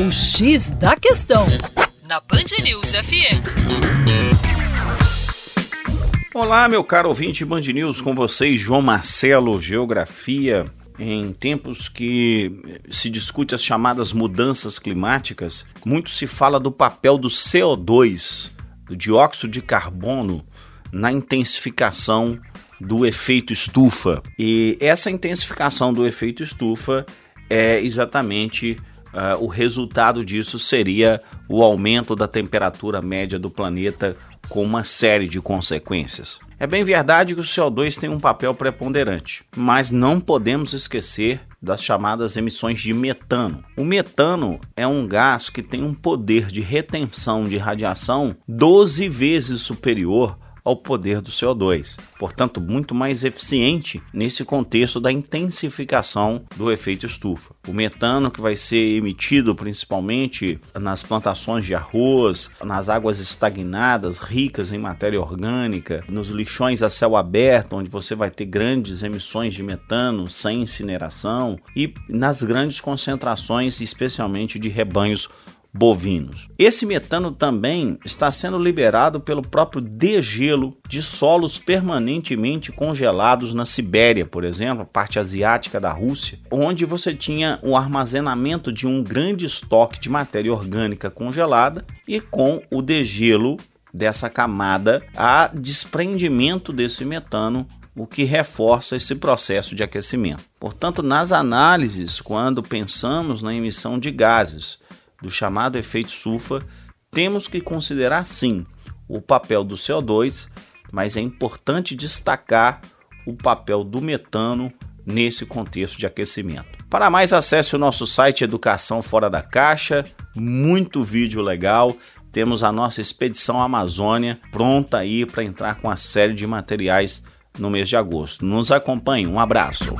O X da Questão, na Band News FM. Olá, meu caro ouvinte Band News, com vocês, João Marcelo, Geografia. Em tempos que se discute as chamadas mudanças climáticas, muito se fala do papel do CO2, do dióxido de carbono, na intensificação do efeito estufa. E essa intensificação do efeito estufa é exatamente uh, o resultado disso seria o aumento da temperatura média do planeta com uma série de consequências. É bem verdade que o CO2 tem um papel preponderante, mas não podemos esquecer das chamadas emissões de metano. O metano é um gás que tem um poder de retenção de radiação 12 vezes superior ao poder do CO2, portanto, muito mais eficiente nesse contexto da intensificação do efeito estufa. O metano, que vai ser emitido principalmente nas plantações de arroz, nas águas estagnadas, ricas em matéria orgânica, nos lixões a céu aberto, onde você vai ter grandes emissões de metano sem incineração, e nas grandes concentrações, especialmente de rebanhos bovinos. Esse metano também está sendo liberado pelo próprio degelo de solos permanentemente congelados na Sibéria, por exemplo, a parte asiática da Rússia, onde você tinha o armazenamento de um grande estoque de matéria orgânica congelada e com o degelo dessa camada há desprendimento desse metano o que reforça esse processo de aquecimento. Portanto, nas análises, quando pensamos na emissão de gases do chamado efeito sulfa, temos que considerar sim o papel do CO2, mas é importante destacar o papel do metano nesse contexto de aquecimento. Para mais, acesse o nosso site Educação Fora da Caixa, muito vídeo legal. Temos a nossa expedição Amazônia pronta aí para entrar com a série de materiais no mês de agosto. Nos acompanhe, um abraço.